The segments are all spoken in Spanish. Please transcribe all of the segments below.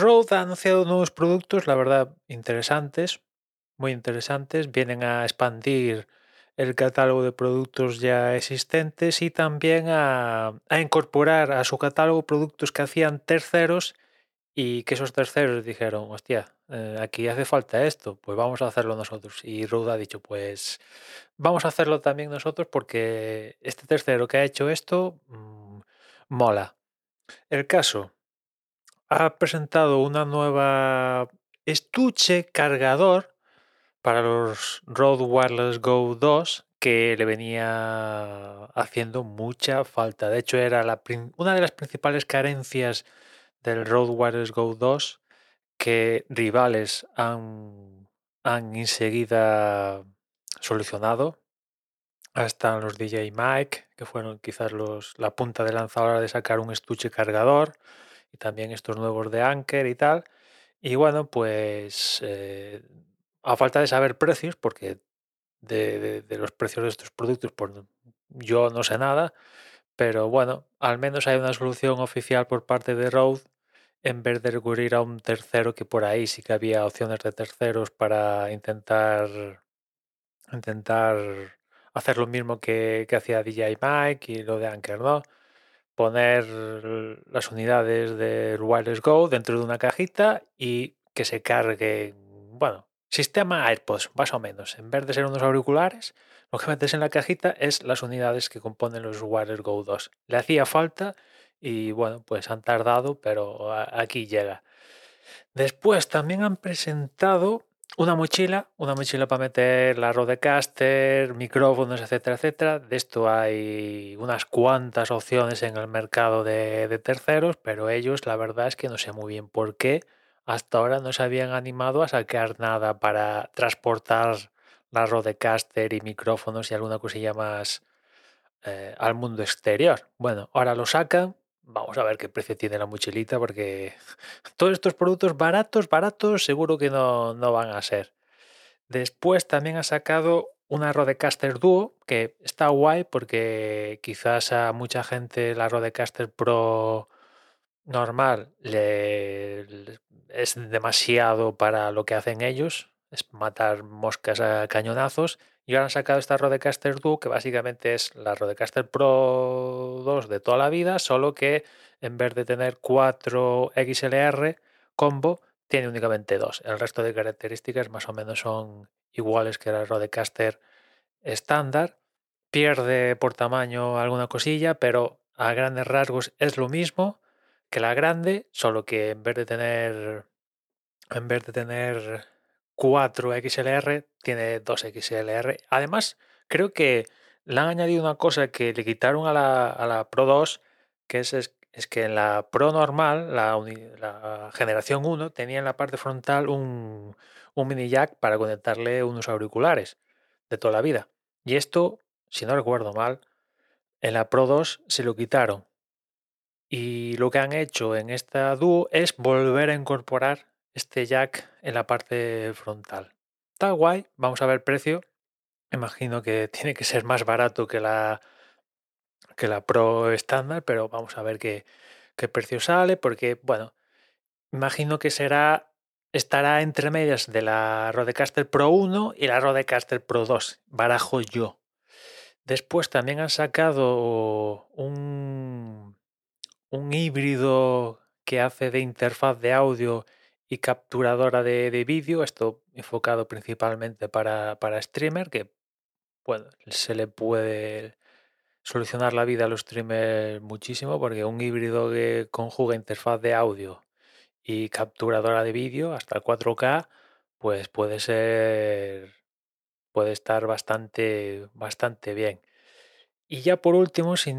Rode ha anunciado nuevos productos, la verdad, interesantes, muy interesantes. Vienen a expandir el catálogo de productos ya existentes y también a, incorporar a su catálogo productos que hacían terceros y que esos terceros dijeron, hostia, eh, aquí hace falta esto, pues vamos a hacerlo nosotros. Y Rode ha dicho, pues vamos a hacerlo también nosotros porque este tercero que ha hecho esto mm, mola. El caso, ha presentado una nueva estuche cargador para los Rode Wireless Go 2 que le venía haciendo mucha falta. De hecho, era la, una de las principales carencias del Rode Wireless Go 2 que rivales han, han enseguida solucionado. Hasta los DJ Mike, que fueron quizás los, la punta de lanza a la hora de sacar un estuche cargador, y también estos nuevos de Anker y tal. Y bueno, pues eh, a falta de saber precios, porque de, los precios de estos productos, pues yo no sé nada, pero bueno, al menos hay una solución oficial por parte de Rode en vez de recurrir a un tercero que por ahí sí que había opciones de terceros para intentar intentar hacer lo mismo que, que hacía DJI Mike y lo de Anker, ¿no? Poner las unidades del Wireless Go dentro de una cajita y que se cargue, bueno, sistema AirPods, más o menos. En vez de ser unos auriculares, lo que metes en la cajita es las unidades que componen los Wireless Go 2. Le hacía falta y bueno, pues han tardado, pero aquí llega. Después también han presentado una mochila, una mochila para meter la Rodecaster, micrófonos, etcétera, etcétera. De esto hay unas cuantas opciones en el mercado de, terceros, pero ellos la verdad es que no sé muy bien por qué hasta ahora no se habían animado a sacar nada para transportar la Rodecaster y micrófonos y alguna cosilla más eh, al mundo exterior. Bueno, ahora lo sacan. Vamos a ver qué precio tiene la mochilita porque todos estos productos baratos, baratos, seguro que no, no van a ser. Después también ha sacado una Rodecaster Duo que está guay porque quizás a mucha gente la Rodecaster Pro normal le, le- es demasiado para lo que hacen ellos, es matar moscas a cañonazos. Y ahora han sacado esta Rodecaster Duo que básicamente es la Rodecaster Pro 2 de toda la vida, solo que en vez de tener 4 XLR combo, tiene únicamente dos. El resto de características más o menos son iguales que la Rodecaster estándar. Pierde por tamaño alguna cosilla, pero a grandes rasgos es lo mismo que la grande, solo que en vez de tener en vez de tener 4 XLR, tiene 2 XLR. Además, creo que le han añadido una cosa que le quitaron a la, a la Pro 2, que es, es, que en la Pro normal, la generación 1, tenía en la parte frontal un, un mini jack para conectarle unos auriculares de toda la vida. Y esto, si no recuerdo mal, en la Pro 2 se lo quitaron. Y lo que han hecho en esta Duo es volver a incorporar este jack en la parte frontal. Está guay, vamos a ver el precio. Imagino que tiene que ser más barato que la, que la Pro estándar, pero vamos a ver qué, qué precio sale, porque, bueno, imagino que será estará entre medias de la Rodecaster Pro 1 y la Rodecaster Pro 2, barajo yo. Después también han sacado un, un híbrido que hace de interfaz de audio y capturadora de, de vídeo, esto enfocado principalmente para, para streamer, que bueno, se le puede solucionar la vida a los streamers muchísimo, porque un híbrido que conjuga interfaz de audio y capturadora de vídeo hasta 4K, pues puede ser, puede estar bastante, bastante bien. Y ya por último, si,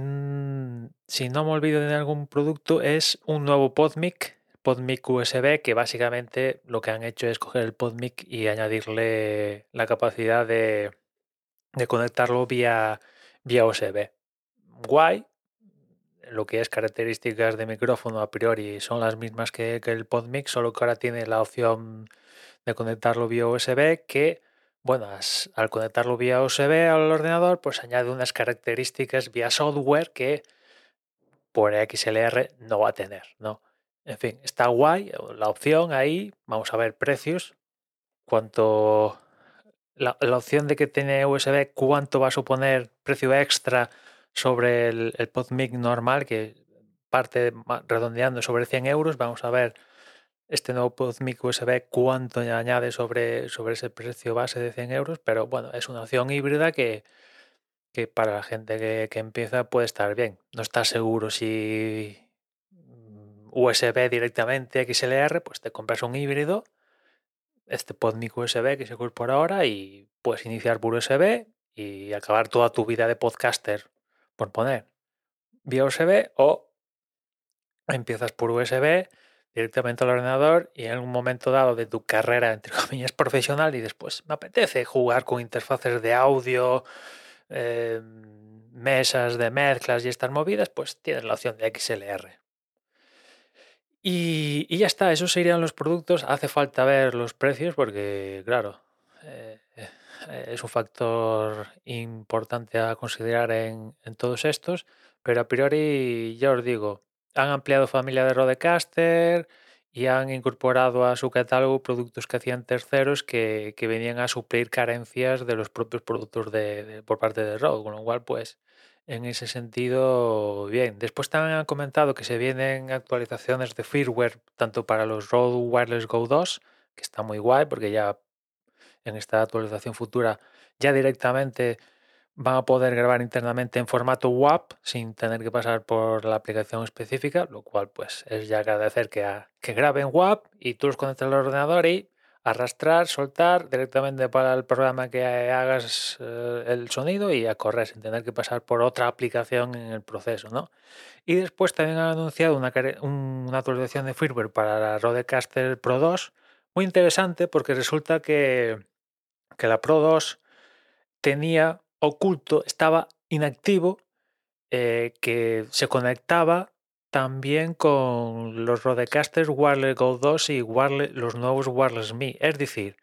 si no me olvido de algún producto, es un nuevo PodMic, PodMic USB, que básicamente lo que han hecho es coger el PodMic y añadirle la capacidad de, conectarlo vía, USB. Guay, lo que es características de micrófono a priori son las mismas que, el PodMic, solo que ahora tiene la opción de conectarlo vía USB que, bueno, as- al conectarlo vía USB al ordenador, pues añade unas características vía software que por XLR no va a tener, ¿no? En fin, está guay la opción ahí. Vamos a ver precios. Cuánto. La, opción de que tiene USB, cuánto va a suponer precio extra sobre el, el PodMic normal, que parte redondeando sobre 100 euros. Vamos a ver este nuevo PodMic USB cuánto añade sobre, sobre ese precio base de 100 euros. Pero bueno, es una opción híbrida que, que para la gente que, que empieza puede estar bien. No está seguro si USB directamente XLR, pues te compras un híbrido, este PodMic USB que se incorpora ahora y puedes iniciar por USB y acabar toda tu vida de podcaster, por poner, vía USB o empiezas por USB directamente al ordenador y en un momento dado de tu carrera, entre comillas, profesional y después me apetece jugar con interfaces de audio, em, mesas de mezclas y estas movidas, pues tienes la opción de XLR. Y, ya está, esos serían los productos. Hace falta ver los precios porque, claro, eh, eh, es un factor importante a considerar en, todos estos. Pero a priori, ya os digo, han ampliado familia de Rodecaster y han incorporado a su catálogo productos que hacían terceros que, venían a suplir carencias de los propios productos de, por parte de Rode, con lo cual, pues, en ese sentido, bien. Después también han comentado que se vienen actualizaciones de firmware tanto para los Rode Wireless Go 2, que está muy guay porque ya en esta actualización futura ya directamente van a poder grabar internamente en formato WAP sin tener que pasar por la aplicación específica, lo cual pues es ya agradecer que, que graben WAP y tú los conectas al ordenador y arrastrar, soltar directamente para el programa que hagas eh, el sonido y a correr sin tener que pasar por otra aplicación en el proceso, ¿no? Y después también han anunciado una, actualización de firmware para la Rodecaster Pro 2, muy interesante porque resulta que, que la Pro 2 tenía oculto, estaba inactivo, eh, que se conectaba también con los Rodecasters Wireless Go 2 y los nuevos Wireless Me. Es decir,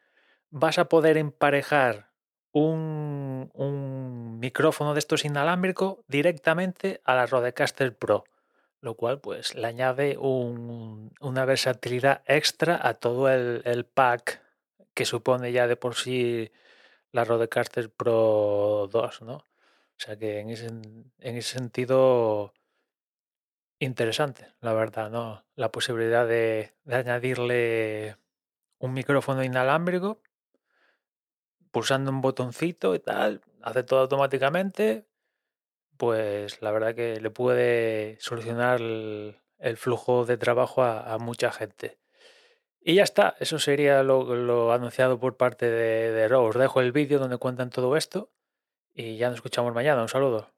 vas a poder emparejar un, micrófono de estos inalámbrico directamente a la Rodecaster Pro, lo cual pues le añade una versatilidad extra a todo el, pack que supone ya de por sí la Rodecaster Pro 2, ¿no? O sea que en ese, en ese sentido interesante, la verdad, ¿no? La posibilidad de, añadirle un micrófono inalámbrico, pulsando un botoncito y tal, hace todo automáticamente, pues la verdad que le puede solucionar el, flujo de trabajo a, mucha gente. Y ya está, eso sería lo, anunciado por parte de, de Os dejo el vídeo donde cuentan todo esto y ya nos escuchamos mañana. Un saludo.